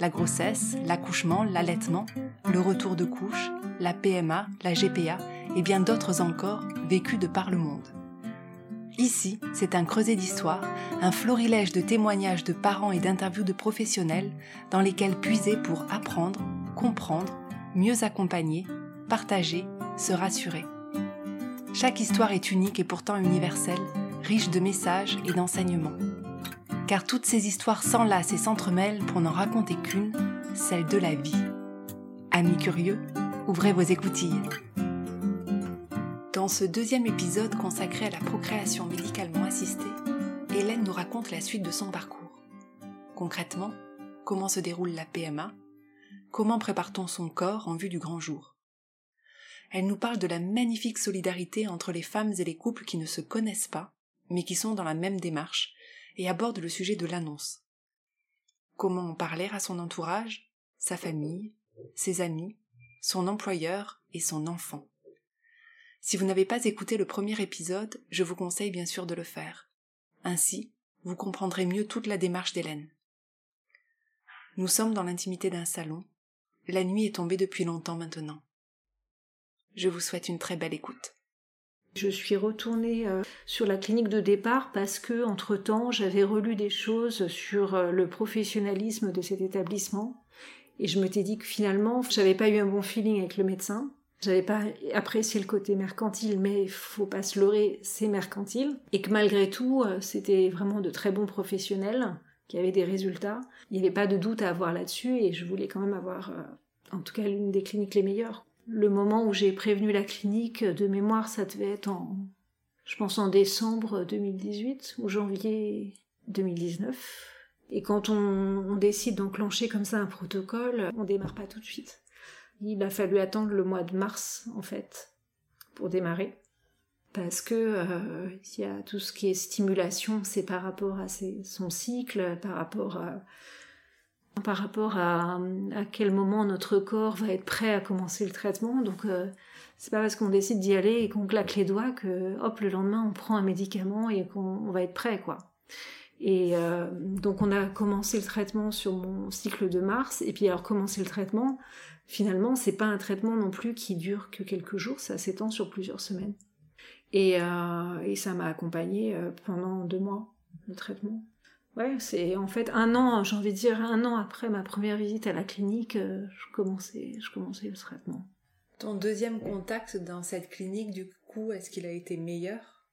la grossesse, l'accouchement, l'allaitement, le retour de couche, la PMA, la GPA et bien d'autres encore vécus de par le monde. Ici, c'est un creuset d'histoire, un florilège de témoignages de parents et d'interviews de professionnels dans lesquels puiser pour apprendre, comprendre, mieux accompagner, partager, se rassurer. Chaque histoire est unique et pourtant universelle, riche de messages et d'enseignements car toutes ces histoires s'enlacent et s'entremêlent pour n'en raconter qu'une, celle de la vie. Amis curieux, ouvrez vos écoutilles. Dans ce deuxième épisode consacré à la procréation médicalement assistée, Hélène nous raconte la suite de son parcours. Concrètement, comment se déroule la PMA, comment prépare-t-on son corps en vue du grand jour? Elle nous parle de la magnifique solidarité entre les femmes et les couples qui ne se connaissent pas, mais qui sont dans la même démarche et aborde le sujet de l'annonce. Comment en parler à son entourage, sa famille, ses amis, son employeur et son enfant. Si vous n'avez pas écouté le premier épisode, je vous conseille bien sûr de le faire. Ainsi, vous comprendrez mieux toute la démarche d'Hélène. Nous sommes dans l'intimité d'un salon. La nuit est tombée depuis longtemps maintenant. Je vous souhaite une très belle écoute. Je suis retournée euh, sur la clinique de départ parce que, entre-temps, j'avais relu des choses sur euh, le professionnalisme de cet établissement. Et je m'étais dit que finalement, j'avais pas eu un bon feeling avec le médecin. J'avais pas apprécié le côté mercantile, mais faut pas se leurrer, c'est mercantile. Et que malgré tout, euh, c'était vraiment de très bons professionnels qui avaient des résultats. Il n'y avait pas de doute à avoir là-dessus et je voulais quand même avoir, en tout cas, l'une des cliniques les meilleures le moment où j'ai prévenu la clinique de mémoire, ça devait être en, je pense en décembre 2018 ou janvier 2019. Et quand on, décide d'enclencher comme ça un protocole, on démarre pas tout de suite. Il a fallu attendre le mois de mars, en fait, pour démarrer. Parce que euh, il y a tout ce qui est stimulation, c'est par rapport à son cycle, par rapport à par rapport à, quel moment notre corps va être prêt à commencer le traitement. Donc euh, c'est pas parce qu'on décide d'y aller et qu'on claque les doigts que hop le lendemain on prend un médicament et qu'on va être prêt quoi. Et euh, donc on a commencé le traitement sur mon cycle de mars et puis alors commencer le traitement, finalement c'est pas un traitement non plus qui dure que quelques jours, ça s'étend sur plusieurs semaines. Et, euh, et ça m'a accompagné euh, pendant deux mois le traitement. Ouais, c'est en fait un an, j'ai envie de dire un an après ma première visite à la clinique, euh, je commençais, je commençais le traitement. Ton deuxième contact dans cette clinique, du coup, est-ce qu'il a été meilleur?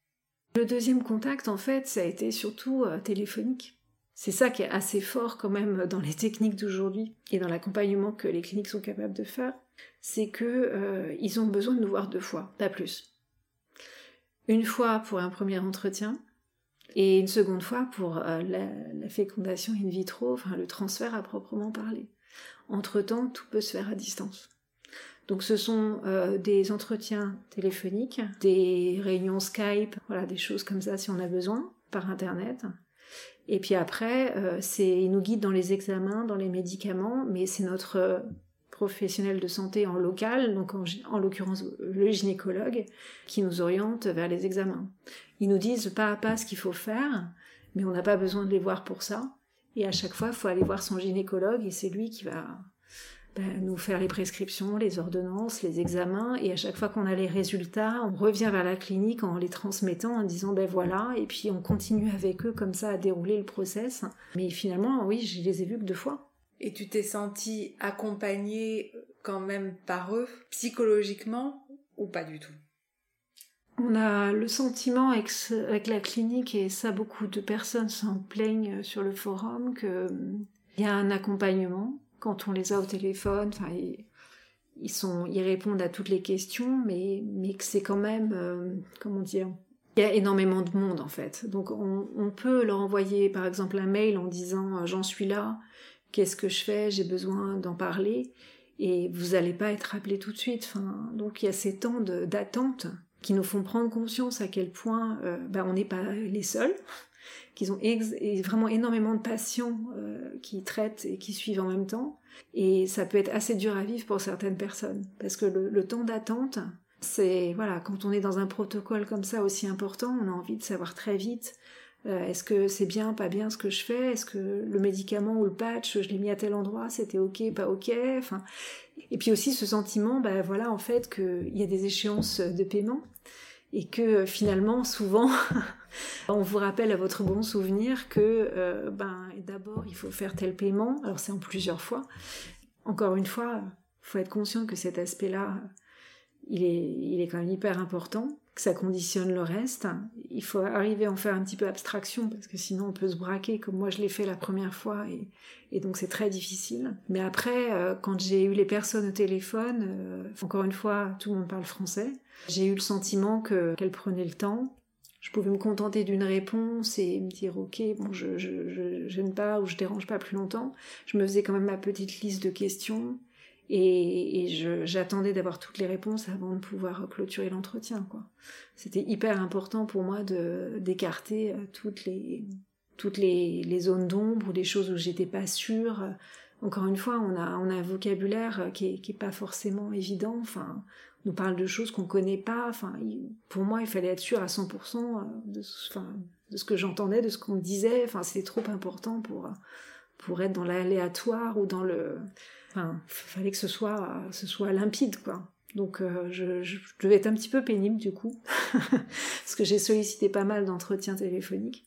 Le deuxième contact, en fait, ça a été surtout euh, téléphonique. C'est ça qui est assez fort quand même dans les techniques d'aujourd'hui et dans l'accompagnement que les cliniques sont capables de faire, c'est que euh, ils ont besoin de nous voir deux fois, pas plus. Une fois pour un premier entretien, et une seconde fois pour euh, la, fécondation in vitro, enfin le transfert à proprement parler. Entre-temps, tout peut se faire à distance. Donc ce sont euh, des entretiens téléphoniques, des réunions Skype, voilà, des choses comme ça si on a besoin, par Internet. Et puis après, euh, c'est ils nous guident dans les examens, dans les médicaments, mais c'est notre professionnel de santé en local, donc en, en l'occurrence le gynécologue, qui nous oriente vers les examens. Ils nous disent pas à pas ce qu'il faut faire, mais on n'a pas besoin de les voir pour ça. Et à chaque fois, il faut aller voir son gynécologue et c'est lui qui va ben, nous faire les prescriptions, les ordonnances, les examens. Et à chaque fois qu'on a les résultats, on revient vers la clinique en les transmettant, en disant ben voilà, et puis on continue avec eux comme ça à dérouler le process. Mais finalement, oui, je les ai vus que deux fois. Et tu t'es sentie accompagnée quand même par eux, psychologiquement, ou pas du tout? On a le sentiment avec, la clinique, et ça beaucoup de personnes s'en plaignent sur le forum, qu'il y a un accompagnement quand on les a au téléphone. Ils, répondent à toutes les questions, mais, mais que c'est quand même, euh, comment dire, il y a énormément de monde en fait. Donc on, on peut leur envoyer par exemple un mail en disant j'en suis là, qu'est-ce que je fais, j'ai besoin d'en parler. et vous n'allez pas être appelé tout de suite. Donc il y a ces temps d'attente qui nous font prendre conscience à quel point euh, bah, on n'est pas les seuls, qu'ils ont vraiment énormément de patients euh, qui traitent et qui suivent en même temps. Et ça peut être assez dur à vivre pour certaines personnes, parce que le, temps d'attente, c'est voilà, quand on est dans un protocole comme ça aussi important, on a envie de savoir très vite est-ce que c'est bien, pas bien ce que je fais? Est-ce que le médicament ou le patch, je l'ai mis à tel endroit, c'était ok, pas ok? Enfin, et puis aussi ce sentiment, bah voilà, en fait, qu'il y a des échéances de paiement et que finalement, souvent, on vous rappelle à votre bon souvenir que euh, ben d'abord il faut faire tel paiement. Alors c'est en plusieurs fois. Encore une fois, faut être conscient que cet aspect-là, il est, il est quand même hyper important que ça conditionne le reste. Il faut arriver à en faire un petit peu abstraction parce que sinon on peut se braquer comme moi je l'ai fait la première fois et, donc c'est très difficile. Mais après, euh, quand j'ai eu les personnes au téléphone, euh, encore une fois, tout le monde parle français, j'ai eu le sentiment que qu'elles prenaient le temps. Je pouvais me contenter d'une réponse et me dire ok bon je, je, je gêne pas ou je dérange pas plus longtemps. Je me faisais quand même ma petite liste de questions et, j'attendais d'avoir toutes les réponses avant de pouvoir clôturer l'entretien. quoi. C'était hyper important pour moi de d'écarter euh, toutes les toutes les, les zones d'ombre ou des choses où j'étais pas sûre. Encore une fois, on a on a un vocabulaire qui est, qui est pas forcément évident. Enfin, on nous parle de choses qu'on connaît pas. Enfin, pour moi, il fallait être sûr à 100% euh, de, enfin, de ce que j'entendais, de ce qu'on me disait. Enfin, c'était trop important pour pour être dans l'aléatoire ou dans le Enfin, fallait que ce soit, ce soit limpide, quoi. Donc euh, je, je, devais être un petit peu pénible du coup, parce que j'ai sollicité pas mal d'entretiens téléphoniques.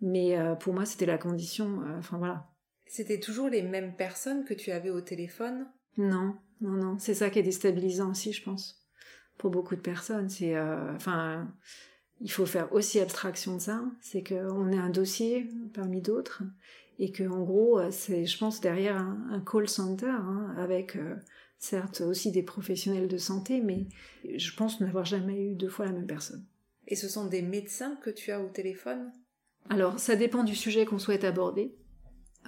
Mais euh, pour moi, c'était la condition. Euh, enfin voilà. C'était toujours les mêmes personnes que tu avais au téléphone? Non, non, non. C'est ça qui est déstabilisant aussi, je pense, pour beaucoup de personnes. C'est, enfin, il faut faire aussi abstraction de ça. C'est qu'on est un dossier parmi d'autres, et que en gros euh, c'est je pense derrière un, call center hein, avec euh, certes aussi des professionnels de santé mais je pense n'avoir jamais eu deux fois la même personne. Et ce sont des médecins que tu as au téléphone? Alors ça dépend du sujet qu'on souhaite aborder.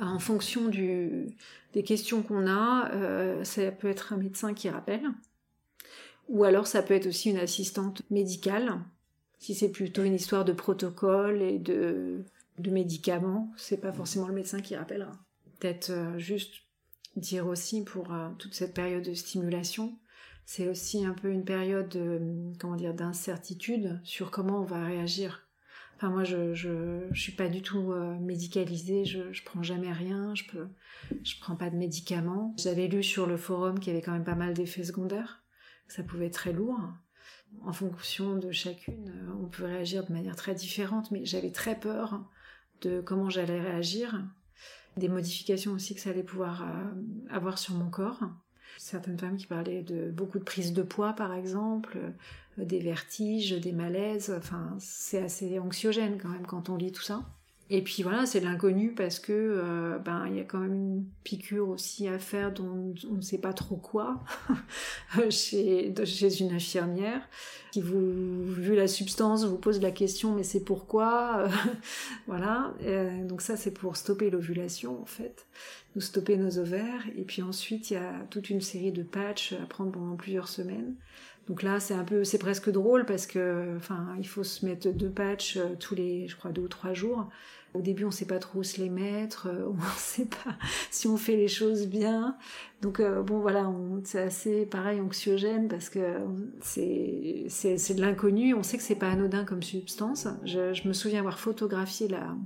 En fonction du, des questions qu'on a, euh, ça peut être un médecin qui rappelle, ou alors ça peut être aussi une assistante médicale, si c'est plutôt une histoire de protocole et de de médicaments, c'est pas forcément le médecin qui rappellera. Peut-être euh, juste dire aussi pour euh, toute cette période de stimulation, c'est aussi un peu une période de, comment dire d'incertitude sur comment on va réagir. Enfin moi je je, je suis pas du tout euh, médicalisée, je je prends jamais rien, je peux je prends pas de médicaments. J'avais lu sur le forum qu'il y avait quand même pas mal d'effets secondaires, ça pouvait être très lourd. En fonction de chacune, on peut réagir de manière très différente, mais j'avais très peur de comment j'allais réagir, des modifications aussi que ça allait pouvoir euh, avoir sur mon corps. Certaines femmes qui parlaient de beaucoup de prise de poids par exemple, euh, des vertiges, des malaises, enfin c'est assez anxiogène quand même quand on lit tout ça. Et puis voilà, c'est de l'inconnu parce que euh, ben il y a quand même une piqûre aussi à faire dont on ne sait pas trop quoi chez, chez une infirmière qui vous vu la substance vous pose la question mais c'est pourquoi voilà. Euh, donc ça c'est pour stopper l'ovulation en fait. Nous stopper nos ovaires. Et puis ensuite il y a toute une série de patchs à prendre pendant plusieurs semaines. Donc là, c'est un peu, c'est presque drôle parce que, enfin, il faut se mettre deux patchs euh, tous les, je crois, deux ou trois jours. Au début, on sait pas trop où se les mettre, euh, on sait pas si on fait les choses bien. Donc euh, bon, voilà, c'est assez pareil anxiogène parce que c'est c'est de l'inconnu. On sait que c'est pas anodin comme substance. Je, me souviens avoir photographié la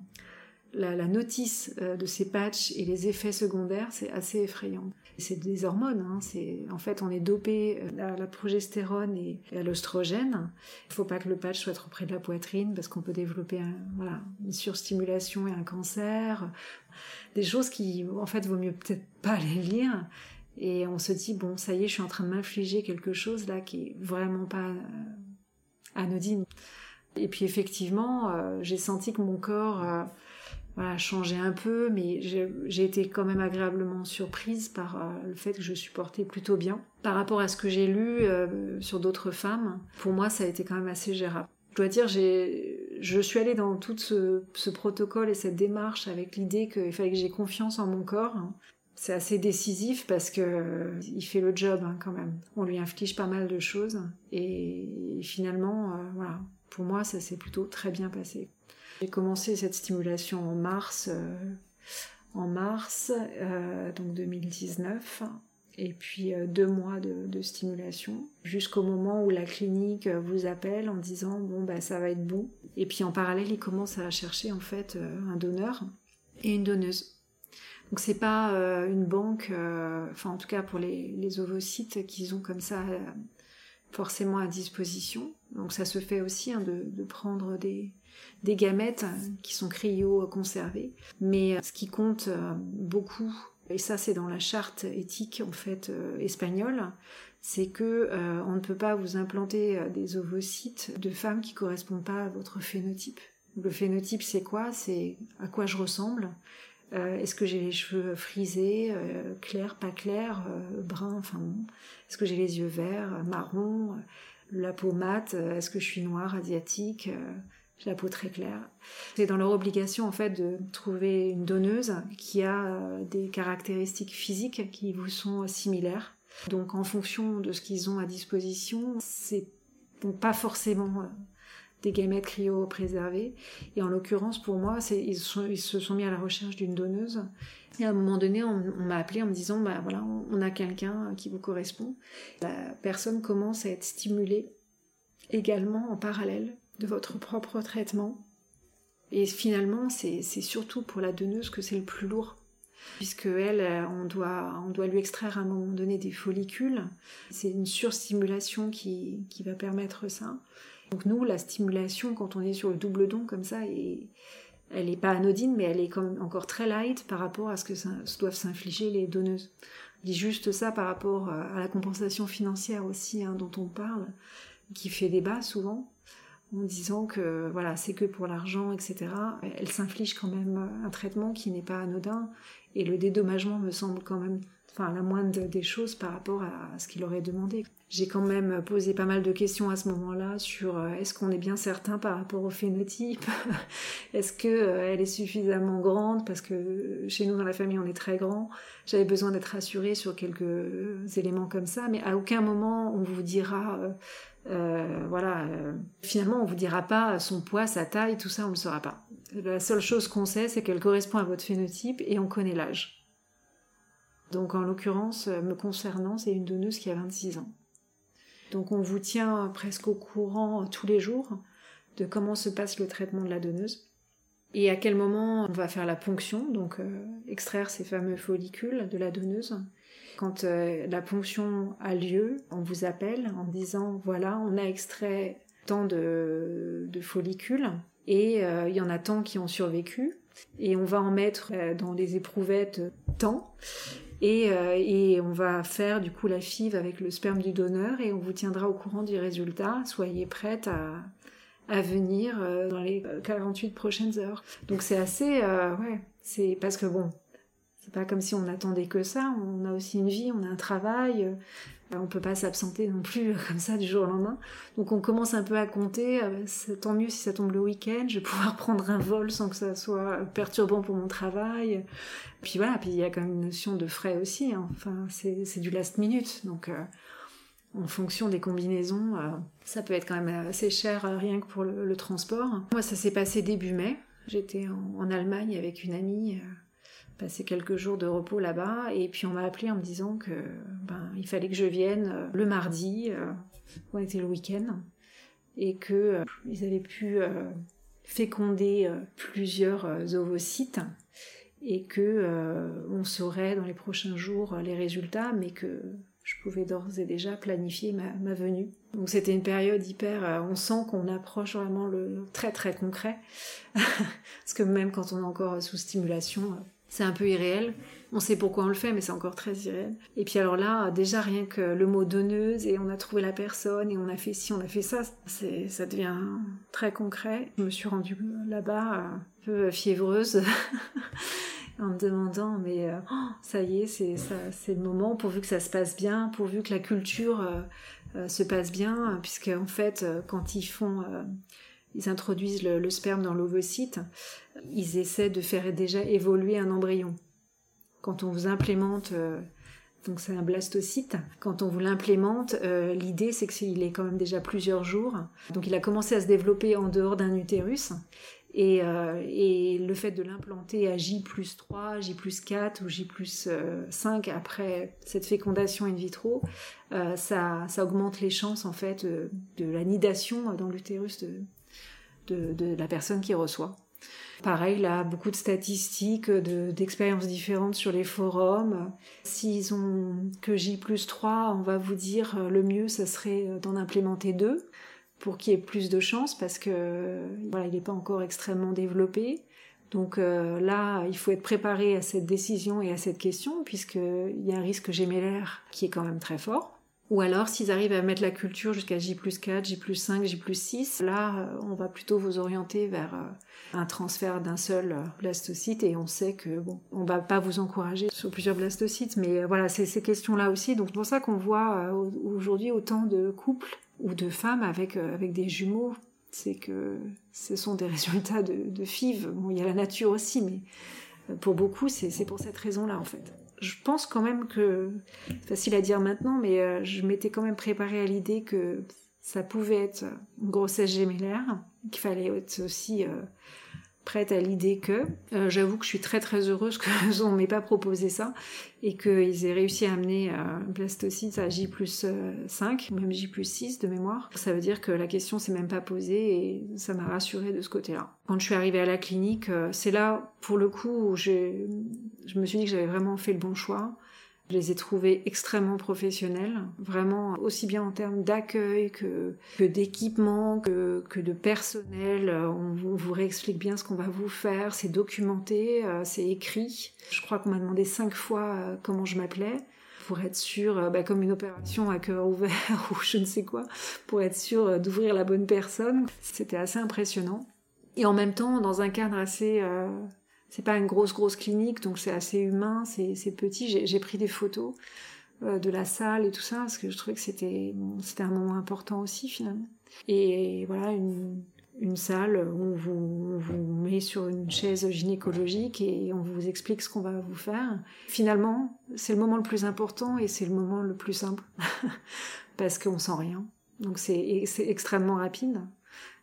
la, la notice de ces patchs et les effets secondaires, c'est assez effrayant. C'est des hormones. Hein. En fait on est dopé euh, à la progestérone et à l'oestrogène. Il faut pas que le patch soit trop près de la poitrine parce qu'on peut développer une surstimulation et un cancer. Des choses qui en fait vaut mieux peut-être pas les lire. Et on se dit bon ça y est je suis en train de m'infliger quelque chose là qui est vraiment pas euh, anodine. Et puis effectivement euh, j'ai senti que mon corps voilà, changer un peu, mais j'ai été quand même agréablement surprise par euh, le fait que je supportais plutôt bien. Par rapport à ce que j'ai lu euh, sur d'autres femmes, pour moi ça a été quand même assez gérable. Je dois dire, je suis allée dans tout ce, ce, protocole et cette démarche avec l'idée qu'il fallait que j'ai confiance en mon corps. c'est assez décisif parce que il fait le job hein, quand même. On lui inflige pas mal de choses et finalement, voilà, pour moi, ça s'est plutôt très bien passé. J'ai commencé cette stimulation en mars, en mars donc 2019 et puis deux mois de, de stimulation jusqu'au moment où la clinique vous appelle en disant bon bah ça va être bon. Et puis en parallèle il commence à chercher en fait un donneur et une donneuse. Donc c'est pas euh, une banque, euh, enfin en tout cas pour les, ovocytes qu'ils ont comme ça euh, forcément à disposition. Donc ça se fait aussi hein, de, prendre des, des gamètes qui sont cryo-conservées. Mais ce qui compte beaucoup, et ça c'est dans la charte éthique en fait espagnole, c'est que on ne peut pas vous implanter des ovocytes de femmes qui correspondent pas à votre phénotype. Le phénotype c'est quoi? C'est à quoi je ressemble? Euh, est-ce que j'ai les cheveux frisés, euh, clairs, pas clairs, euh, bruns, enfin Est-ce que j'ai les yeux verts, marrons, la peau mate Est-ce que je suis noire, asiatique? La peau très claire. C'est dans leur obligation en fait de trouver une donneuse qui a des caractéristiques physiques qui vous sont similaires. Donc en fonction de ce qu'ils ont à disposition, c'est pas forcément des gamètes cryo-préservées. Et en l'occurrence, pour moi, ils, se sont mis à la recherche d'une donneuse. Et à un moment donné, on, m'a appelé en me disant, bah voilà, on, a quelqu'un qui vous correspond. La personne commence à être stimulée également en parallèle de votre propre traitement. Et finalement, c'est surtout pour la donneuse que c'est le plus lourd puisque elle, on doit, on doit lui extraire à un moment donné des follicules. C'est une surstimulation qui, qui va permettre ça. Donc nous, la stimulation, quand on est sur le double don comme ça, elle n'est pas anodine, mais elle est encore très light par rapport à ce que doivent s'infliger les donneuses. Je dis juste ça par rapport à la compensation financière aussi, hein, dont on parle, qui fait débat souvent, en disant que voilà, c'est que pour l'argent, etc. Elle s'inflige quand même un traitement qui n'est pas anodin, et le dédommagement me semble quand même enfin la moindre des choses par rapport à ce qu'il aurait demandé. J'ai quand même posé pas mal de questions à ce moment-là sur euh, est-ce qu'on est bien certain par rapport au phénotype? Est-ce que euh, elle est suffisamment grande? Parce que chez nous dans la famille on est très grand. J'avais besoin d'être rassurée sur quelques éléments comme ça, mais à aucun moment on vous dira euh, voilà, finalement on vous dira pas son poids, sa taille, tout ça on le saura pas. La seule chose qu'on sait c'est qu'elle correspond à votre phénotype et on connaît l'âge. Donc en l'occurrence, euh, me concernant, c'est une donneuse qui a 26 ans. Donc on vous tient presque au courant euh, tous les jours de comment se passe le traitement de la donneuse et à quel moment on va faire la ponction, donc euh, extraire ces fameux follicules de la donneuse. Quand la ponction a lieu, on vous appelle en disant voilà, on a extrait tant de, follicules et il y en a tant qui ont survécu et on va en mettre dans des éprouvettes tant euh, et, on va faire du coup la FIV avec le sperme du donneur et on vous tiendra au courant du résultat. Soyez prête à, venir euh, dans les 48 prochaines heures. Donc c'est assez... Euh, ouais, c'est parce que bon, pas comme si on attendait que ça. On a aussi une vie, on a un travail. Euh, on peut pas s'absenter non plus euh, comme ça du jour au lendemain. Donc on commence un peu à compter, euh, tant mieux si ça tombe le week-end, je vais pouvoir prendre un vol sans que ça soit perturbant pour mon travail. Puis voilà, puis il y a quand même une notion de frais aussi, hein. enfin c'est du last minute, donc en fonction des combinaisons, ça peut être quand même assez cher rien que pour le, transport. Moi ça s'est passé début mai, j'étais en, Allemagne avec une amie passé quelques jours de repos là-bas et puis on m'a appelé en me disant que ben il fallait que je vienne euh, le mardi euh, on était le week-end et que euh, ils avaient pu féconder plusieurs ovocytes et que on saurait dans les prochains jours les résultats mais que je pouvais d'ores et déjà planifier ma venue. Donc c'était une période hyper, on sent qu'on approche vraiment le très très concret, parce que même quand on est encore sous stimulation, c'est un peu irréel. On sait pourquoi on le fait, mais c'est encore très irréel. Et puis alors là, déjà rien que le mot donneuse, et on a trouvé la personne, et on a fait ci, on a fait ça, c'est, ça devient très concret. Je me suis rendue là-bas un peu fiévreuse. en me demandant mais euh, oh, ça y est c'est ça c'est le moment pourvu que ça se passe bien pourvu que la culture euh, euh, se passe bien puisque en fait quand ils font ils introduisent le, sperme dans l'ovocyte, ils essaient de faire déjà évoluer un embryon. quand on vous implémente donc c'est un blastocyte. Quand on vous l'implémente, euh, l'idée c'est qu'il est quand même déjà plusieurs jours. Donc il a commencé à se développer en dehors d'un utérus. Et, euh, le fait de l'implanter à J plus 3, J plus 4 ou J plus 5 euh, après cette fécondation in vitro, ça, augmente les chances en fait de, la nidation dans l'utérus de, de, de, la personne qui reçoit. Pareil, là, beaucoup de statistiques, d'expériences différentes sur les forums. S'ils ont que J plus 3, on va vous dire euh, le mieux, ça serait euh, d'en implémenter deux pour qu'il y ait plus de chances parce que voilà, il n'est pas encore extrêmement développé. Donc euh, là, il faut être préparé à cette décision et à cette question puisqu'il y a un risque gémellaire qui est quand même très fort. Ou alors, s'ils arrivent à mettre la culture jusqu'à J plus 4, J plus 5, J plus 6, là, euh, on va plutôt vous orienter vers euh, un transfert d'un seul euh, blastocyte et on sait que, bon, on va pas vous encourager sur plusieurs blastocytes, mais voilà, c'est ces questions-là aussi. Donc, c'est pour ça qu'on voit aujourd'hui autant de couples ou de femmes avec, avec des jumeaux. C'est que ce sont des résultats de, de FIV. Bon, il y a la nature aussi, mais pour beaucoup, c'est pour cette raison-là, en fait je pense quand même que, facile à dire maintenant, mais euh, je m'étais quand même préparée à l'idée que ça pouvait être une grossesse gémellaire, qu'il fallait être aussi euh, prête à l'idée que. Euh, j'avoue que je suis très très heureuse qu'on m'ait pas proposé ça et qu'ils aient réussi à amener un blastocyte à J plus 5, même J plus 6 de mémoire. Ça veut dire que la question s'est même pas posée et ça m'a rassurée de ce côté-là. Quand je suis arrivée à la clinique, c'est là, pour le coup, où je me suis dit que j'avais vraiment fait le bon choix. Je les ai trouvés extrêmement professionnels, vraiment aussi bien en termes d'accueil que, que d'équipement, que, que de personnel. On vous, vous réexplique bien ce qu'on va vous faire, c'est documenté, euh, c'est écrit. Je crois qu'on m'a demandé cinq fois euh, comment je m'appelais pour être sûr, euh, bah, comme une opération à cœur ouvert ou je ne sais quoi, pour être sûr d'ouvrir la bonne personne. C'était assez impressionnant. Et en même temps, dans un cadre assez c'est pas une grosse grosse clinique, donc c'est assez humain, c'est petit. J'ai pris des photos euh, de la salle et tout ça parce que je trouvais que c'était c'était un moment important aussi finalement. Et voilà une, une salle où on vous, vous, met sur une chaise gynécologique et on vous explique ce qu'on va vous faire. Finalement, c'est le moment le plus important et c'est le moment le plus simple parce qu'on sent rien. Donc c'est extrêmement rapide.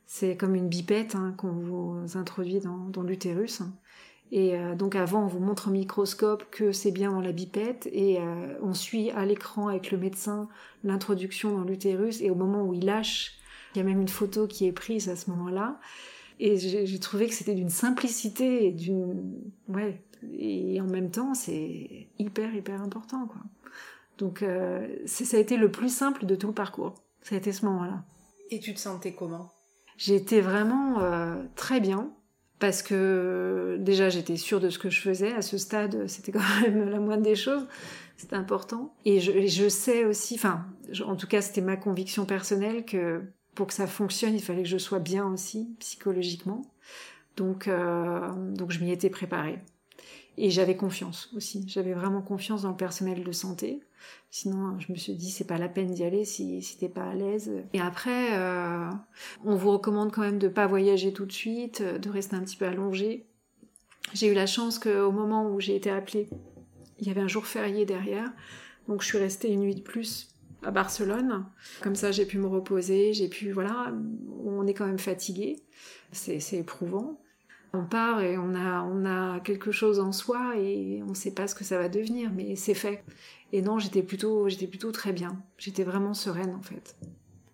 C'est comme une bipette hein, qu'on vous introduit dans, dans l'utérus. Et euh, donc avant, on vous montre au microscope que c'est bien dans la bipette et euh, on suit à l'écran avec le médecin l'introduction dans l'utérus et au moment où il lâche, il y a même une photo qui est prise à ce moment-là. Et j'ai trouvé que c'était d'une simplicité et d'une... Ouais, et en même temps, c'est hyper, hyper important, quoi. Donc euh, ça a été le plus simple de tout le parcours. Ça a été ce moment-là. Et tu te sentais comment? J'étais vraiment très bien parce que déjà j'étais sûre de ce que je faisais à ce stade, c'était quand même la moindre des choses, c'était important. Et je, sais aussi, enfin, en tout cas c'était ma conviction personnelle que pour que ça fonctionne, il fallait que je sois bien aussi psychologiquement. Donc, euh, donc je m'y étais préparée. Et j'avais confiance aussi. J'avais vraiment confiance dans le personnel de santé. Sinon, je me suis dit, c'est pas la peine d'y aller si, si t'es pas à l'aise. Et après, euh, on vous recommande quand même de pas voyager tout de suite, de rester un petit peu allongé. J'ai eu la chance qu'au moment où j'ai été appelée, il y avait un jour férié derrière. Donc je suis restée une nuit de plus à Barcelone. Comme ça, j'ai pu me reposer, j'ai pu, voilà, on est quand même fatigué. C'est éprouvant. On part et on a, on a quelque chose en soi et on ne sait pas ce que ça va devenir, mais c'est fait. Et non, j'étais plutôt, j'étais plutôt très bien. J'étais vraiment sereine en fait.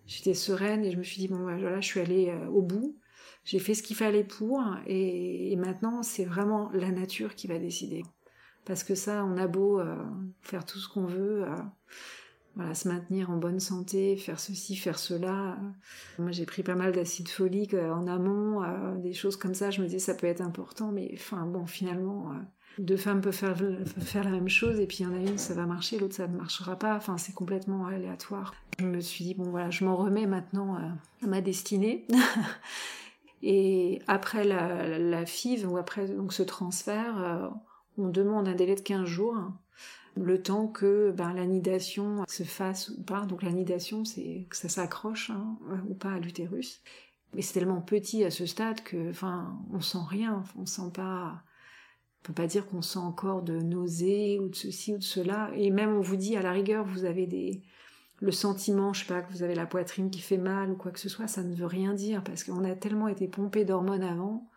J'étais sereine et je me suis dit bon voilà, je suis allée euh, au bout. J'ai fait ce qu'il fallait pour et, maintenant c'est vraiment la nature qui va décider. Parce que ça, on a beau euh, faire tout ce qu'on veut. Euh, voilà, se maintenir en bonne santé, faire ceci, faire cela. Moi, j'ai pris pas mal d'acide folique euh, en amont, euh, des choses comme ça. Je me disais, ça peut être important, mais enfin, bon, finalement, euh, deux femmes peuvent faire, faire la même chose, et puis il y en a une, ça va marcher, l'autre, ça ne marchera pas. Enfin, c'est complètement aléatoire. Je me suis dit, bon, voilà, je m'en remets maintenant à ma destinée. et après la, la, FIV, ou après donc, ce transfert, on demande un délai de 15 jours le temps que ben, l'anidation se fasse ou pas. Donc l'anidation, c'est que ça s'accroche hein, ou pas à l'utérus. Mais c'est tellement petit à ce stade que, enfin, on sent rien, on sent pas. peut pas dire qu'on sent encore de nausées ou de ceci ou de cela. Et même on vous dit à la rigueur, vous avez des le sentiment, je sais pas, que vous avez la poitrine qui fait mal ou quoi que ce soit, ça ne veut rien dire parce qu'on a tellement été pompé d'hormones avant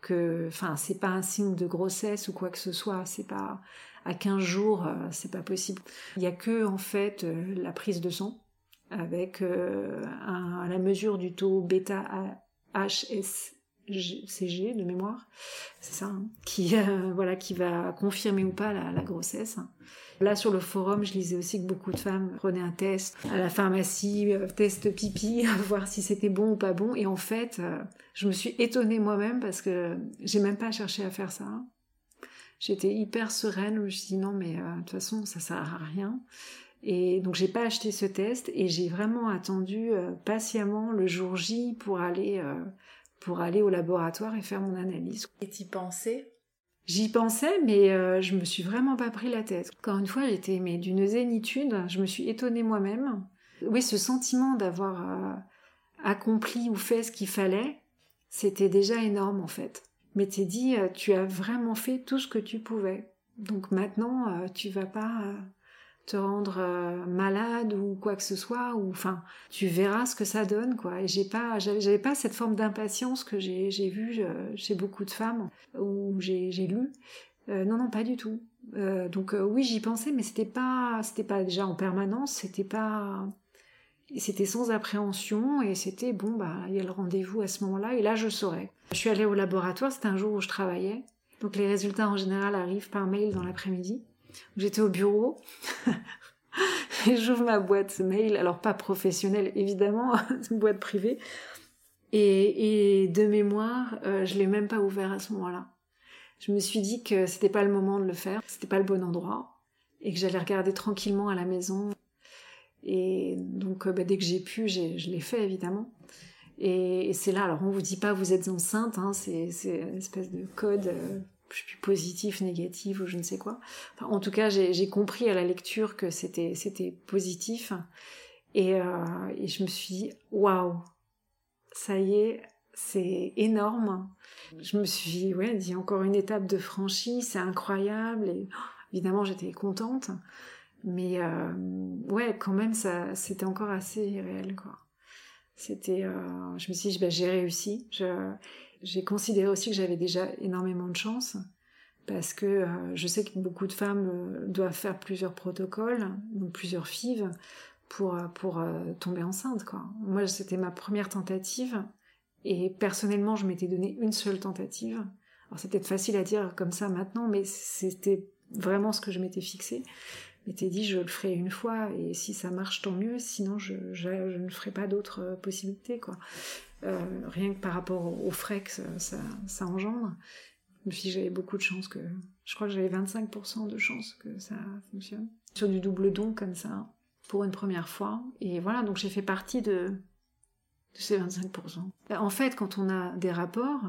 que, enfin, c'est pas un signe de grossesse ou quoi que ce soit. C'est pas à 15 jours, euh, c'est pas possible. Il y a que en fait euh, la prise de sang avec euh, à la mesure du taux bêta HSCG de mémoire, c'est ça, hein, qui voilà qui va confirmer ou pas la, grossesse. Là sur le forum, je lisais aussi que beaucoup de femmes prenaient un test à la pharmacie, test pipi, voir si c'était bon ou pas bon. Et en fait, je me suis étonnée moi-même parce que j'ai même pas cherché à faire ça. J'étais hyper sereine. Je me suis dit non, mais euh, de toute façon, ça sert à rien. Et donc j'ai pas acheté ce test et j'ai vraiment attendu euh, patiemment le jour J pour aller euh, pour aller au laboratoire et faire mon analyse. Et t'y pensais? J'y pensais, mais je me suis vraiment pas pris la tête. Encore une fois, j'étais mais d'une zénitude. Je me suis étonnée moi-même. Oui, ce sentiment d'avoir accompli ou fait ce qu'il fallait, c'était déjà énorme en fait mais t'es dit, euh, tu as vraiment fait tout ce que tu pouvais. Donc maintenant, euh, tu vas pas euh, te rendre malade ou quoi que ce soit, ou enfin, tu verras ce que ça donne, quoi. Et j'ai pas, j'avais pas cette forme d'impatience que j'ai, j'ai vu chez beaucoup de femmes ou j'ai, j'ai lu. non, non, pas du tout. donc oui, j'y pensais, mais c'était pas, c'était pas déjà en permanence, c'était pas, c'était sans appréhension et c'était bon, bah, il y a le rendez-vous à ce moment-là et là je saurais. Je suis allée au laboratoire, c'était un jour où je travaillais. Donc les résultats en général arrivent par mail dans l'après-midi. J'étais au bureau et j'ouvre ma boîte mail, alors pas professionnelle évidemment, une boîte privée. Et, de mémoire, euh, je l'ai même pas ouvert à ce moment-là. Je me suis dit que c'était pas le moment de le faire, c'était pas le bon endroit, et que j'allais regarder tranquillement à la maison et donc, euh, bah, dès que j'ai pu, je l'ai fait évidemment. Et, c'est là, alors on vous dit pas vous êtes enceinte, hein, c'est une espèce de code, euh, je sais plus positif, négatif ou je ne sais quoi. en tout cas, j'ai compris à la lecture que c'était positif. Et, euh, et je me suis dit, waouh, ça y est, c'est énorme. Je me suis ouais, dit encore une étape de franchie, c'est incroyable. Oh, évidemment, j'étais contente. Mais euh, ouais, quand même, c'était encore assez réel. C'était, euh, je me suis dit, bah, j'ai réussi. J'ai considéré aussi que j'avais déjà énormément de chance parce que euh, je sais que beaucoup de femmes doivent faire plusieurs protocoles, plusieurs FIV pour pour tomber enceinte, quoi. Moi, c'était ma première tentative et personnellement, je m'étais donné une seule tentative. Alors, c'est peut-être facile à dire comme ça maintenant, mais c'était vraiment ce que je m'étais fixé m'étais dit je le ferai une fois et si ça marche tant mieux, sinon je, ne ferai pas d'autres euh, possibilités quoi. Euh, rien que par rapport aux frais que ça, engendre, je me suis j'avais beaucoup de chance que je crois que j'avais 25% de chance que ça fonctionne sur du double don comme ça pour une première fois et voilà donc j'ai fait partie de, de ces 25%. En fait quand on a des rapports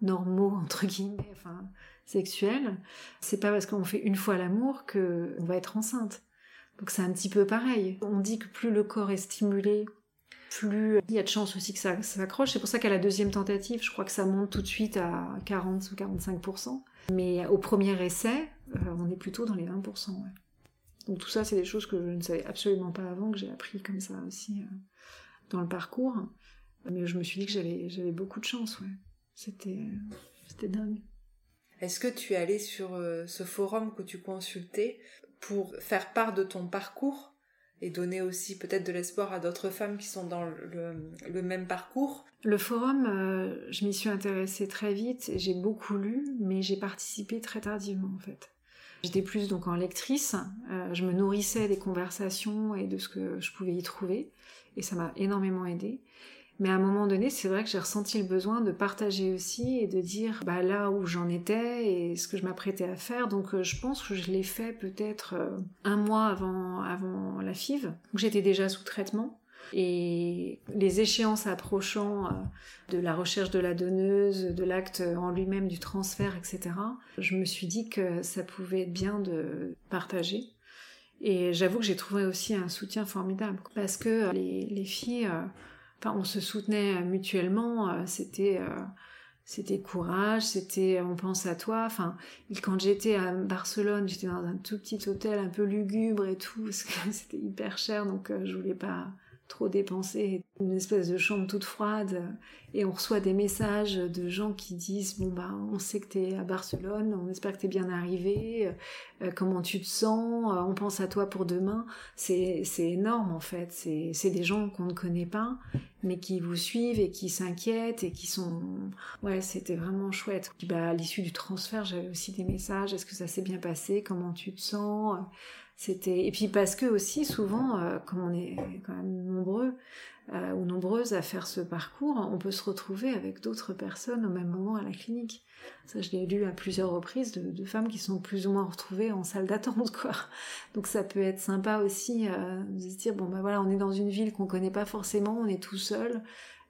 normaux entre guillemets, enfin sexuelle, c'est pas parce qu'on fait une fois l'amour que on va être enceinte. Donc c'est un petit peu pareil. On dit que plus le corps est stimulé, plus il y a de chances aussi que ça, s'accroche. C'est pour ça qu'à la deuxième tentative, je crois que ça monte tout de suite à 40 ou 45%. Mais au premier essai, euh, on est plutôt dans les 20%. Donc tout ça, c'est des choses que je ne savais absolument pas avant, que j'ai appris comme ça aussi euh, dans le parcours. Mais je me suis dit que j'avais, beaucoup de chance, ouais. C'était, c'était dingue. Est-ce que tu es allé sur euh, ce forum que tu consultais pour faire part de ton parcours et donner aussi peut-être de l'espoir à d'autres femmes qui sont dans le, même parcours Le forum, euh, je m'y suis intéressée très vite, j'ai beaucoup lu, mais j'ai participé très tardivement en fait. J'étais plus donc en lectrice, euh, je me nourrissais des conversations et de ce que je pouvais y trouver, et ça m'a énormément aidée. Mais à un moment donné, c'est vrai que j'ai ressenti le besoin de partager aussi et de dire bah, là où j'en étais et ce que je m'apprêtais à faire. Donc euh, je pense que je l'ai fait peut-être euh, un mois avant, avant la FIV. Donc j'étais déjà sous traitement. Et les échéances approchant euh, de la recherche de la donneuse, de l'acte en lui-même, du transfert, etc., je me suis dit que ça pouvait être bien de partager. Et j'avoue que j'ai trouvé aussi un soutien formidable parce que les, les filles on se soutenait mutuellement. Euh, c'était, euh, c'était courage, c'était on pense à toi. Enfin, quand j'étais à Barcelone, j'étais dans un tout petit hôtel un peu lugubre et tout, parce que c'était hyper cher, donc euh, je voulais pas trop dépenser. Une espèce de chambre toute froide, et on reçoit des messages de gens qui disent bon bah on sait que t'es à Barcelone, on espère que t'es bien arrivé, euh, comment tu te sens, euh, on pense à toi pour demain. C'est c'est énorme en fait. C'est c'est des gens qu'on ne connaît pas mais qui vous suivent et qui s'inquiètent et qui sont ouais c'était vraiment chouette puis bah à l'issue du transfert j'avais aussi des messages est-ce que ça s'est bien passé? Comment tu te sens? Et puis parce que aussi souvent euh, comme on est quand même nombreux euh, ou nombreuses à faire ce parcours on peut se retrouver avec d'autres personnes au même moment à la clinique ça, je l'ai lu à plusieurs reprises de, femmes qui sont plus ou moins retrouvées en salle d'attente, quoi. Donc ça peut être sympa aussi euh, de se dire bon bah voilà, on est dans une ville qu'on connaît pas forcément, on est tout seul,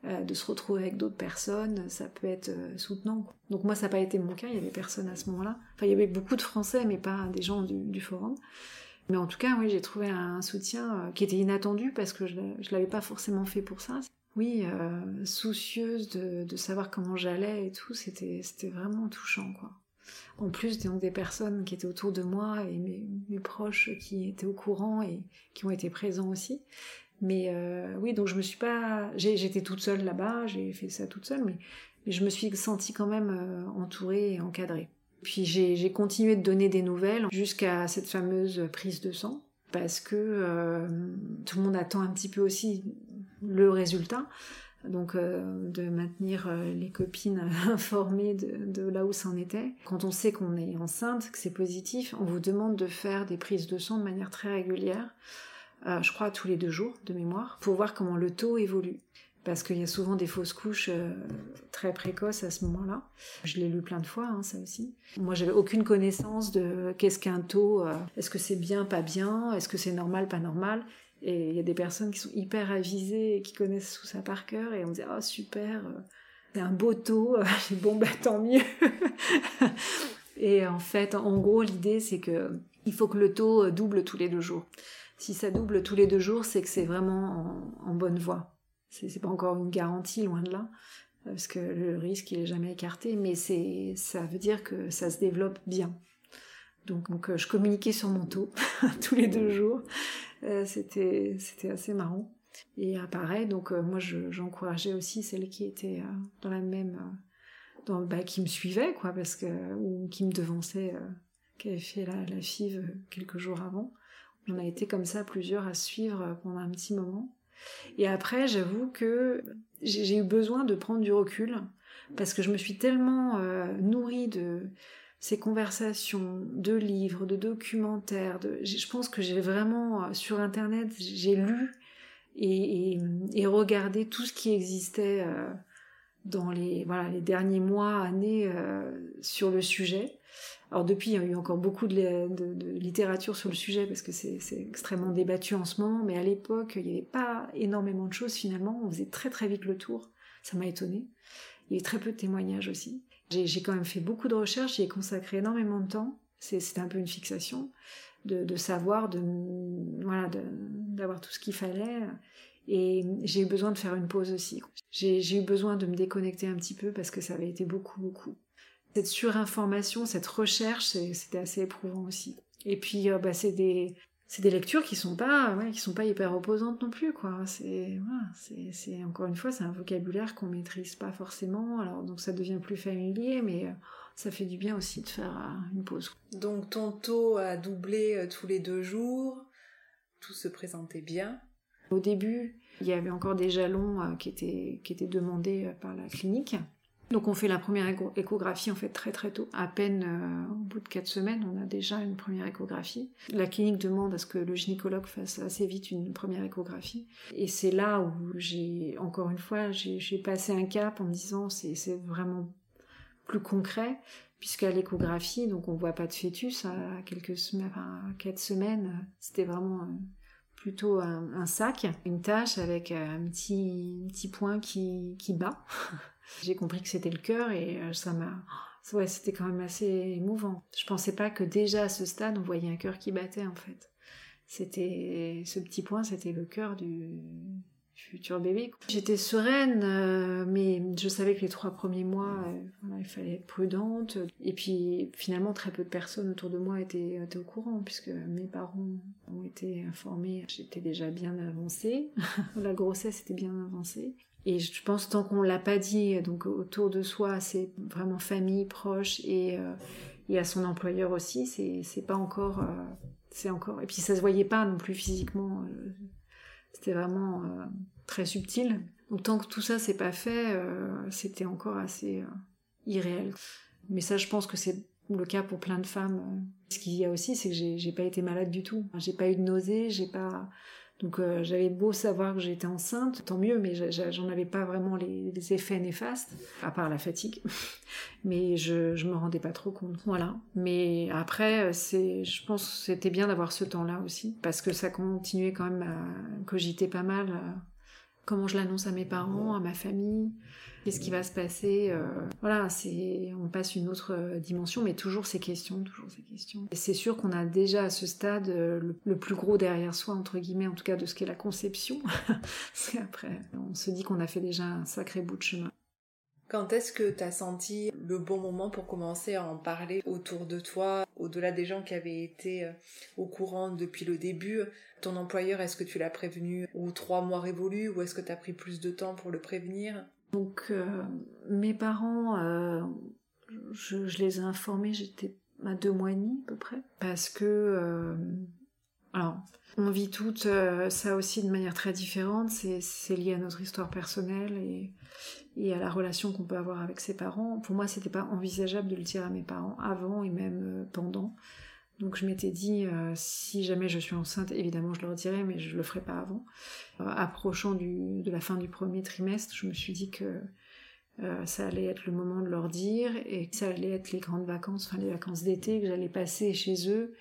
de se retrouver avec d'autres personnes, ça peut être soutenant. Donc moi ça n'a pas été mon cas, il y avait personne à ce moment-là. Enfin il y avait beaucoup de Français, mais pas des gens du, forum. Mais en tout cas, oui, j'ai trouvé un soutien qui était inattendu parce que je, je l'avais pas forcément fait pour ça oui, euh, soucieuse de, savoir comment j'allais et tout, c'était vraiment touchant quoi. En plus donc des personnes qui étaient autour de moi et mes, proches qui étaient au courant et qui ont été présents aussi. Mais euh, oui, donc je me suis pas, j'étais toute seule là-bas, j'ai fait ça toute seule, mais, je me suis sentie quand même euh, entourée et encadrée. Puis j'ai continué de donner des nouvelles jusqu'à cette fameuse prise de sang parce que tout le monde attend un petit peu aussi le résultat. Donc euh, de maintenir euh, les copines informées de, là où c'en était. Quand on sait qu'on est enceinte, que c'est positif, on vous demande de faire des prises de sang de manière très régulière, euh, je crois tous les deux jours de mémoire, pour voir comment le taux évolue. Parce qu'il y a souvent des fausses couches très précoces à ce moment-là. Je l'ai lu plein de fois, hein, ça aussi. Moi, j'avais aucune connaissance de qu'est-ce qu'un taux, est-ce que c'est bien, pas bien, est-ce que c'est normal, pas normal. Et il y a des personnes qui sont hyper avisées et qui connaissent tout ça par cœur et on dit ah super, euh, c'est un beau taux, bon bah tant mieux. et en fait, en gros, l'idée c'est que il faut que le taux euh, double tous les deux jours. Si ça double tous les deux jours, c'est que c'est vraiment en, bonne voie. C'est pas encore une garantie, loin de là, parce que le risque il est jamais écarté, mais c'est ça veut dire que ça se développe bien. Donc, euh, je communiquais sur mon taux tous les deux jours euh, c'était c'était assez marrant. Et euh, pareil, donc euh, moi j'encourageais aussi celles qui étaient dans la même, dans, bah, qui me suivaient quoi, parce que ou qui me devançaient, qui avaient fait la, la FIV quelques jours avant. On a été comme ça plusieurs à suivre pendant un petit moment. Et après, j'avoue que j'ai eu besoin de prendre du recul parce que je me suis tellement nourrie de ces conversations, de livres, de documentaires. Je pense que j'ai vraiment, euh, sur Internet, j'ai lu et, regardé tout ce qui existait euh, dans les, derniers mois, années euh, sur le sujet. Alors depuis, il y a eu encore beaucoup de, de, littérature sur le sujet parce que c'est extrêmement débattu en ce moment, mais à l'époque, il n'y avait pas énormément de choses finalement. On faisait très très vite le tour. Ça m'a étonné. Il y avait très peu de témoignages aussi. J'ai quand même fait beaucoup de recherches, j'y ai consacré énormément de temps. C'était un peu une fixation de, savoir, de voilà, d'avoir tout ce qu'il fallait. Et j'ai eu besoin de faire une pause aussi. J'ai eu besoin de me déconnecter un petit peu parce que ça avait été beaucoup, beaucoup. Cette surinformation, cette recherche, c'était assez éprouvant aussi. Et puis, euh, bah, c'est des, c'est des lectures qui sont pas ouais, qui sont pas hyper opposantes non plus quoi. C'est encore une fois c'est un vocabulaire qu'on maîtrise pas forcément. Alors donc ça devient plus familier mais euh, ça fait du bien aussi de faire euh, une pause donc ton taux a doublé euh, tous les deux jours. Tout se présentait bien. Au début il y avait encore des jalons qui étaient qui étaient demandés par la clinique donc on fait la première échographie en fait très très tôt. À peine euh, au bout de quatre semaines, on a déjà une première échographie. La clinique demande à ce que le gynécologue fasse assez vite une première échographie. Et c'est là où j'ai, encore une fois, j'ai passé un cap en me disant c'est vraiment plus concret puisqu'à l'échographie, donc on voit pas de fœtus à quelques semaines, à quatre semaines, c'était vraiment euh, plutôt un, sac, une tache avec un petit, petit point qui, qui bat. J'ai compris que c'était le cœur et euh, ça m'a. Ouais, c'était quand même assez émouvant. Je pensais pas que déjà à ce stade on voyait un cœur qui battait en fait. C'était ce petit point, c'était le cœur du futur bébé. J'étais sereine, euh, mais je savais que les trois premiers mois, euh, il fallait être prudente. Et puis finalement, très peu de personnes autour de moi étaient, étaient au courant, puisque mes parents ont été informés. J'étais déjà bien avancée, la grossesse était bien avancée. Et je pense tant qu'on l'a pas dit, donc autour de soi, c'est vraiment famille proche et, euh, et à son employeur aussi, c'est pas encore, c'est encore. Et puis ça se voyait pas non plus physiquement. C'était vraiment très subtil. Donc tant que tout ça s'est pas fait, euh, c'était encore assez euh, irréel. Mais ça, je pense que c'est le cas pour plein de femmes. Ce qu'il y a aussi, c'est que j'ai pas été malade du tout. J'ai pas eu de nausées, j'ai pas. Donc euh, j'avais beau savoir que j'étais enceinte, tant mieux, mais j'en avais pas vraiment les, effets néfastes, à part la fatigue. mais je, je me rendais pas trop compte. Voilà. Mais après, c'est, je pense que c'était bien d'avoir ce temps-là aussi, parce que ça continuait quand même à cogiter pas mal comment je l'annonce à mes parents, à ma famille, qu'est-ce qui va se passer. Euh, voilà, c'est on passe une autre euh, dimension, mais toujours ces questions, toujours ces questions. Et c'est sûr qu'on a déjà à ce stade euh, le, plus gros derrière soi, entre guillemets, en tout cas de ce qu'est la conception. Parce qu'après, on se dit qu'on a fait déjà un sacré bout de chemin. Quand est-ce que tu as senti le bon moment pour commencer à en parler autour de toi, au-delà des gens qui avaient été au courant depuis le début? Ton employeur, est-ce que tu l'as prévenu ou trois mois révolus ou est-ce que tu as pris plus de temps pour le prévenir? Donc euh, mes parents, euh, je, les ai informés, j'étais à deux mois à peu près, parce que euh, alors on vit toutes ça aussi de manière très différente, c'est lié à notre histoire personnelle et, à la relation qu'on peut avoir avec ses parents. Pour moi, c'était pas envisageable de le dire à mes parents avant et même pendant. Donc je m'étais dit, euh, si jamais je suis enceinte, évidemment je leur dirai, mais je le ferai pas avant. Euh, approchant de la fin du premier trimestre, je me suis dit que euh, ça allait être le moment de leur dire et que ça allait être les grandes vacances, enfin les vacances d'été que j'allais passer chez eux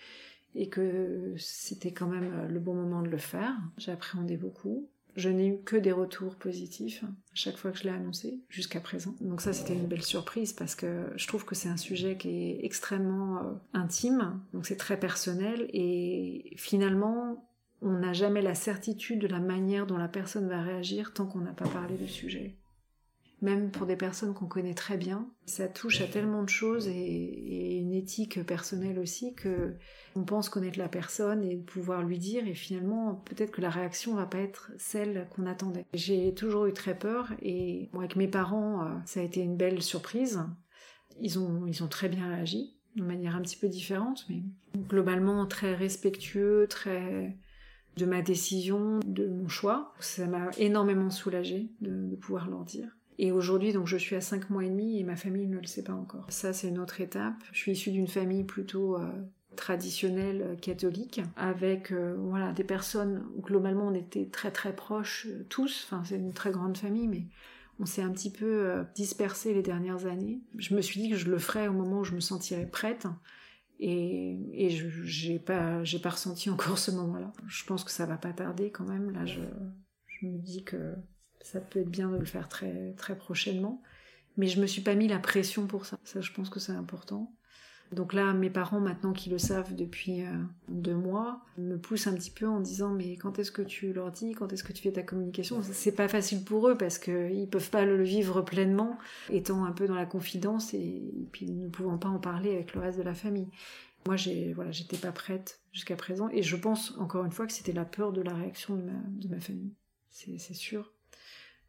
et que c'était quand même le bon moment de le faire. J'appréhendais beaucoup. Je n'ai eu que des retours positifs à chaque fois que je l'ai annoncé jusqu'à présent. Donc ça c'était une belle surprise parce que je trouve que c'est un sujet qui est extrêmement euh, intime, donc c'est très personnel et finalement on n'a jamais la certitude de la manière dont la personne va réagir tant qu'on n'a pas parlé du sujet même pour des personnes qu'on connaît très bien. Ça touche à tellement de choses et, une éthique personnelle aussi que on pense connaître la personne et pouvoir lui dire et finalement peut-être que la réaction va pas être celle qu'on attendait. J'ai toujours eu très peur et moi avec mes parents euh, ça a été une belle surprise. Ils ont ils ont très bien réagi de manière un petit peu différente mais globalement très respectueux, très de ma décision, de mon choix. Ça m'a énormément soulagée de pouvoir leur dire. Et aujourd'hui, donc je suis à 5 mois et demi et ma famille ne le sait pas encore. Ça, c'est une autre étape. Je suis issue d'une famille plutôt euh, traditionnelle euh, catholique, avec euh, voilà des personnes où globalement on était très très proches tous. Enfin, c'est une très grande famille, mais on s'est un petit peu dispersé les dernières années. Je me suis dit que je le ferais au moment où je me sentirais prête. Et, et j'ai pas pas ressenti encore ce moment-là. Je pense que ça va pas tarder quand même. Là, je me dis que ça peut être bien de le faire très, très prochainement. Mais je me suis pas mis la pression pour ça. Ça, je pense que c'est important. Donc là, mes parents, maintenant qu'ils le savent depuis euh, deux mois, me poussent un petit peu en disant mais quand est-ce que tu leur dis, quand est-ce que tu fais ta communication? C'est pas facile pour eux parce qu'ils peuvent pas le vivre pleinement, étant un peu dans la confidence et, puis ne pouvant pas en parler avec le reste de la famille. Moi, j'ai voilà, pas prête jusqu'à présent et je pense encore une fois que c'était la peur de la réaction de ma famille. C'est sûr.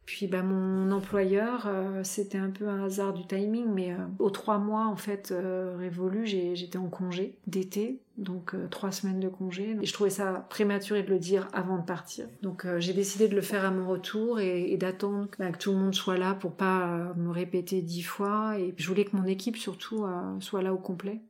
Puis bah, mon employeur, euh, c'était un peu un hasard du timing, mais euh, aux trois mois en fait euh, révolu, j'étais en congé d'été, donc trois semaines de congé. Et je trouvais ça prématuré de le dire avant de partir. Donc j'ai décidé de le faire à mon retour et, d'attendre bah, que tout le monde soit là pour pas me répéter dix fois. Et je voulais que mon équipe surtout soit là au complet.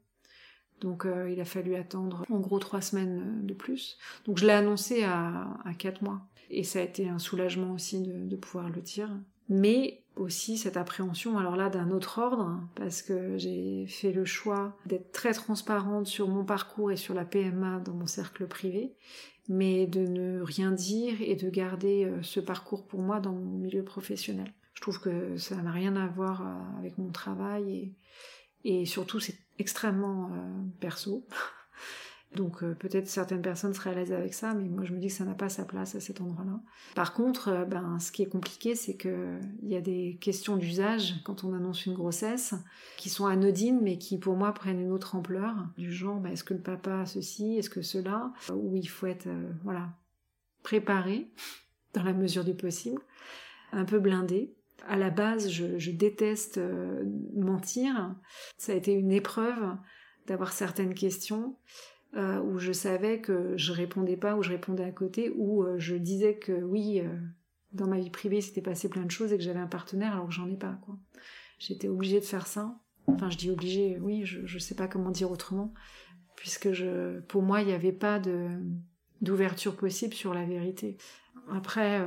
Donc il a fallu attendre en gros trois semaines de plus. Donc je l'ai annoncé à, à quatre mois. Et ça a été un soulagement aussi de, pouvoir le dire. Mais aussi cette appréhension, alors là d'un autre ordre, parce que j'ai fait le choix d'être très transparente sur mon parcours et sur la PMA dans mon cercle privé, mais de ne rien dire et de garder euh, ce parcours pour moi dans mon milieu professionnel. Je trouve que ça n'a rien à voir euh, avec mon travail et, surtout c'est extrêmement euh, perso. Donc euh, peut-être certaines personnes seraient à l'aise avec ça, mais moi je me dis que ça n'a pas sa place à cet endroit-là. Par contre, euh, ben, ce qui est compliqué, c'est qu'il y a des questions d'usage quand on annonce une grossesse qui sont anodines, mais qui pour moi prennent une autre ampleur, du genre ben, est-ce que le papa a ceci, est-ce que cela, où il faut être voilà préparé dans la mesure du possible, un peu blindé. À la base, je, déteste euh, mentir. Ça a été une épreuve d'avoir certaines questions euh, où je savais que je répondais pas, ou je répondais à côté, où euh, je disais que oui, dans ma vie privée, c'était passé plein de choses et que j'avais un partenaire alors que j'en ai pas. quoi. J'étais obligée de faire ça. Enfin, je dis obligée, oui, je, ne sais pas comment dire autrement, puisque je, pour moi, il n'y avait pas de d'ouverture possible sur la vérité. Après,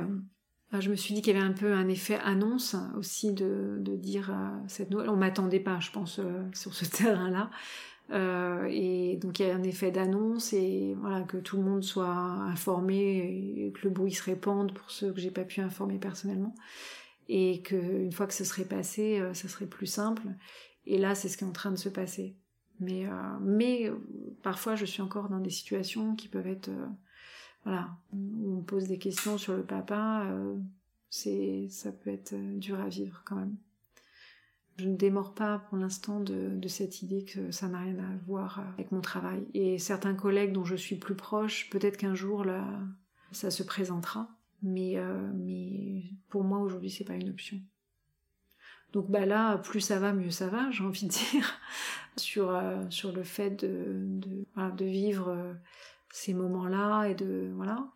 je me suis dit qu'il y avait un peu un effet annonce aussi de, dire euh, cette nouvelle. On m'attendait pas, je pense, euh, sur ce terrain-là. Euh, et donc il y a un effet d'annonce et voilà que tout le monde soit informé et que le bruit se répande pour ceux que j'ai pas pu informer personnellement et que une fois que ce serait passé, ça serait plus simple. Et là, c'est ce qui est en train de se passer. Mais mais parfois, je suis encore dans des situations qui peuvent être voilà, on pose des questions sur le papa, euh, c'est, ça peut être euh, dur à vivre quand même. Je ne démords pas pour l'instant de, cette idée que ça n'a rien à voir avec mon travail. Et certains collègues dont je suis plus proche, peut-être qu'un jour là, ça se présentera. Mais, euh, mais pour moi aujourd'hui, c'est pas une option. Donc bah là, plus ça va, mieux ça va, j'ai envie de dire, sur, sur le fait de, de, de vivre ces moments-là et de voilà.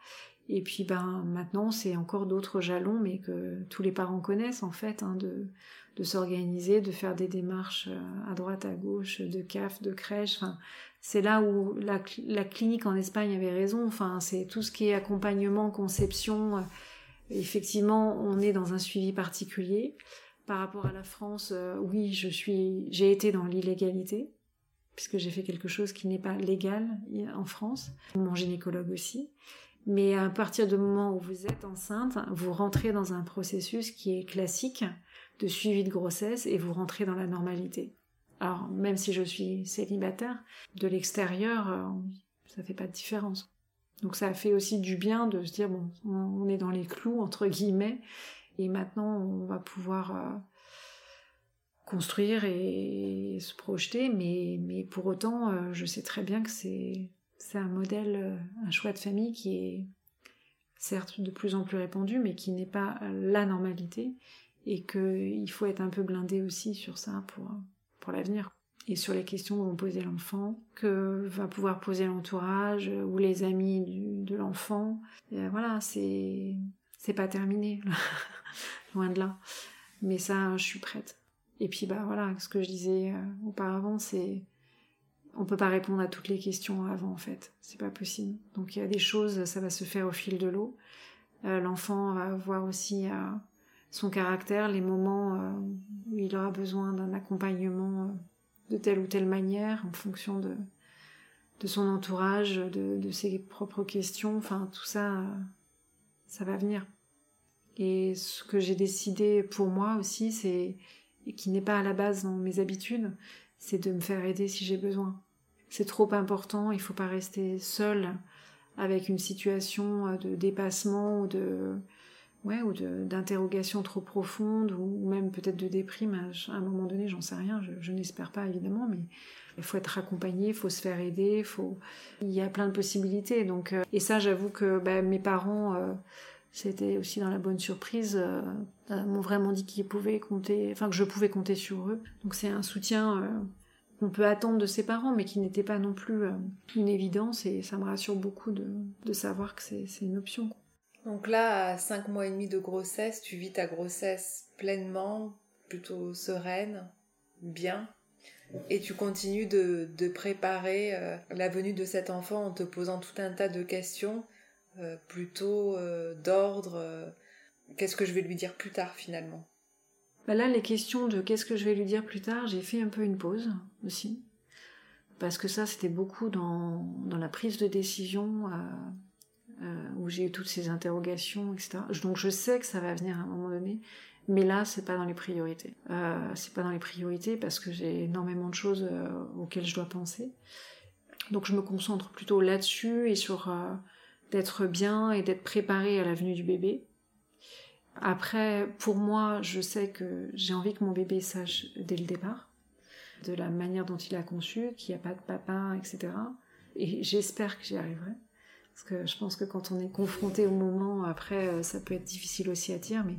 Et puis ben maintenant c'est encore d'autres jalons, mais que tous les parents connaissent en fait, hein, de, de s'organiser, de faire des démarches euh, à droite, à gauche, de CAF, de crèche. Enfin, c'est là où la, clinique en Espagne avait raison. Enfin, c'est tout ce qui est accompagnement, conception. Euh, effectivement, on est dans un suivi particulier. Par rapport à la France, euh, oui, je suis, j'ai été dans l'illégalité puisque j'ai fait quelque chose qui n'est pas légal en France, mon gynécologue aussi. Mais à partir du moment où vous êtes enceinte, vous rentrez dans un processus qui est classique de suivi de grossesse et vous rentrez dans la normalité. Alors, même si je suis célibataire, de l'extérieur, euh, ça fait pas de différence. Donc ça a fait aussi du bien de se dire, bon, on est dans les clous, entre guillemets, et maintenant on va pouvoir euh, construire et se projeter, mais, mais pour autant, euh, je sais très bien que c'est, c'est un modèle, euh, un choix de famille qui est certes de plus en plus répandu, mais qui n'est pas la normalité, et qu'il faut être un peu blindé aussi sur ça pour, pour l'avenir. Et sur les questions que vont poser l'enfant, que va pouvoir poser l'entourage ou les amis de l'enfant. voilà, c'est, c'est pas terminé, loin de là. Mais ça, je suis prête. Et puis bah voilà, ce que je disais euh, auparavant, c'est on peut pas répondre à toutes les questions avant en fait, c'est pas possible. Donc il y a des choses, ça va se faire au fil de l'eau. Euh, l'enfant va voir aussi son caractère, les moments où il aura besoin d'un accompagnement de telle ou telle manière en fonction de de son entourage, de, de ses propres questions, enfin tout ça, ça va venir. Et ce que j'ai décidé pour moi aussi, c'est et qui n'est pas à la base dans mes habitudes, c'est de me faire aider si j'ai besoin. C'est trop important, il faut pas rester seul avec une situation de dépassement ou de ouais ou d'interrogation trop profonde ou même peut-être de déprime à un moment donné, j'en sais rien, je, n'espère pas évidemment, mais il faut être accompagné, il faut se faire aider, faut il y a plein de possibilités donc euh, et ça j'avoue que bah, mes parents euh, c'était aussi dans la bonne surprise, euh, m'ont vraiment dit qu'ils pouvaient compter, enfin que je pouvais compter sur eux. Donc c'est un soutien qu'on peut attendre de ses parents, mais qui n'était pas non plus une évidence, et ça me rassure beaucoup de savoir que c'est une option. Donc là, à 5 mois et demi de grossesse, tu vis ta grossesse pleinement, plutôt sereine, bien, et tu continues de, de préparer la venue de cet enfant en te posant tout un tas de questions euh, plutôt euh, d'ordre euh, qu'est-ce que je vais lui dire plus tard finalement bah Là, les questions de qu'est-ce que je vais lui dire plus tard, j'ai fait un peu une pause aussi. Parce que ça, c'était beaucoup dans, dans, la prise de décision où j'ai eu toutes ces interrogations, etc. Donc je sais que ça va venir à un moment donné, mais là, c'est pas dans les priorités. c'est pas dans les priorités parce que j'ai énormément de choses auxquelles je dois penser. Donc je me concentre plutôt là-dessus et sur euh, d'être bien et d'être préparée à la venue du bébé. Après, pour moi, je sais que j'ai envie que mon bébé sache dès le départ, de la manière dont il a conçu, qu'il n'y a pas de papa, etc. Et j'espère que j'y arriverai. Parce que je pense que quand on est confronté au moment, après, euh, ça peut être difficile aussi à dire, mais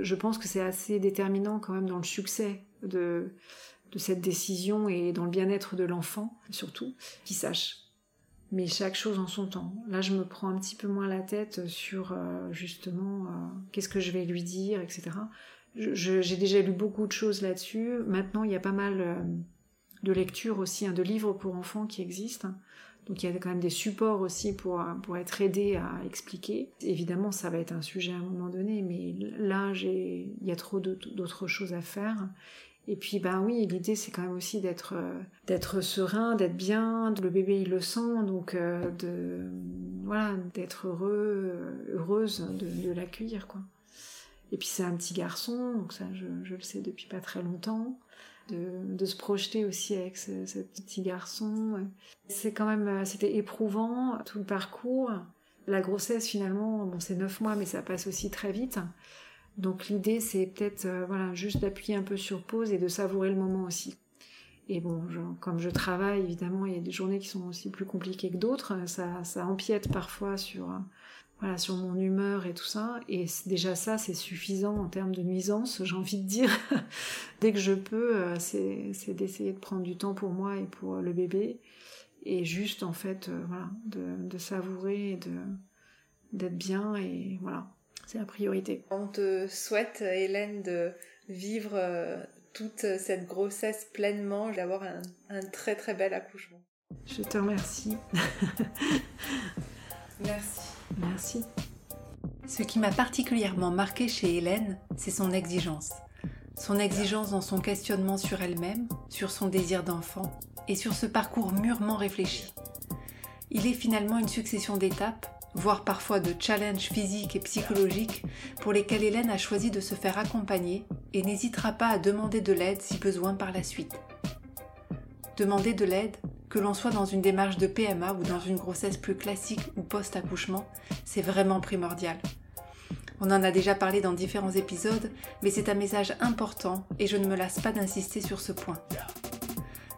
je pense que c'est assez déterminant quand même dans le succès de, cette décision et dans le bien-être de l'enfant, surtout, qu'il sache. Mais chaque chose en son temps. Là, je me prends un petit peu moins la tête sur euh, justement euh, qu'est-ce que je vais lui dire, etc. J'ai déjà lu beaucoup de choses là-dessus. Maintenant, il y a pas mal de lectures aussi, hein, de livres pour enfants qui existent. Donc il y a quand même des supports aussi pour, pour être aidé à expliquer. Évidemment, ça va être un sujet à un moment donné, mais là, il y a trop d'autres choses à faire. Et puis, ben oui, l'idée, c'est quand même aussi d'être d'être serein, d'être bien. Le bébé, il le sent, donc euh, voilà, d'être heureux, heureuse de, l'accueillir, quoi. Et puis c'est un petit garçon, donc ça, je, le sais depuis pas très longtemps de, se projeter aussi avec ce, petit garçon. C'est quand même, euh, c'était éprouvant tout le parcours. La grossesse finalement, bon c'est neuf mois, mais ça passe aussi très vite. Donc l'idée c'est peut-être euh, voilà juste d'appuyer un peu sur pause et de savourer le moment aussi. Et bon, comme je travaille, évidemment, il y a des journées qui sont aussi plus compliquées que d'autres. Ça, ça empiète parfois sur voilà, sur mon humeur et tout ça. Et déjà ça, c'est suffisant en termes de nuisance, j'ai envie de dire. Dès que je peux, euh, c'est d'essayer de prendre du temps pour moi et pour le bébé. Et juste, en fait, euh, voilà, de, savourer et d'être bien. Et voilà, c'est la priorité. On te souhaite, Hélène, de vivre euh, toute cette grossesse pleinement, d'avoir un, un très très bel accouchement. Je te remercie. Merci. Merci. Ce qui m'a particulièrement marqué chez Hélène, c'est son exigence. Son exigence dans son questionnement sur elle-même, sur son désir d'enfant et sur ce parcours mûrement réfléchi. Il est finalement une succession d'étapes, voire parfois de challenges physiques et psychologiques pour lesquels Hélène a choisi de se faire accompagner et n'hésitera pas à demander de l'aide si besoin par la suite. Demander de l'aide, que l'on soit dans une démarche de PMA ou dans une grossesse plus classique ou post-accouchement, c'est vraiment primordial. On en a déjà parlé dans différents épisodes, mais c'est un message important et je ne me lasse pas d'insister sur ce point.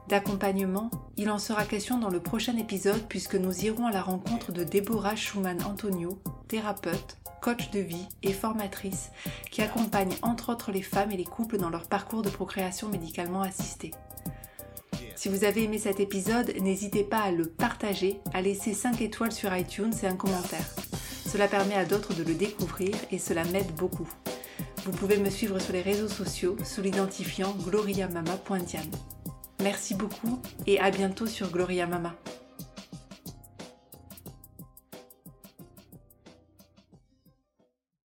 D'accompagnement, il en sera question dans le prochain épisode puisque nous irons à la rencontre de Deborah Schumann-Antonio, thérapeute, coach de vie et formatrice, qui accompagne entre autres les femmes et les couples dans leur parcours de procréation médicalement assistée. Si vous avez aimé cet épisode, n'hésitez pas à le partager, à laisser 5 étoiles sur iTunes et un commentaire. Cela permet à d'autres de le découvrir et cela m'aide beaucoup. Vous pouvez me suivre sur les réseaux sociaux sous l'identifiant gloriamama.diane. Merci beaucoup et à bientôt sur Gloria Mama.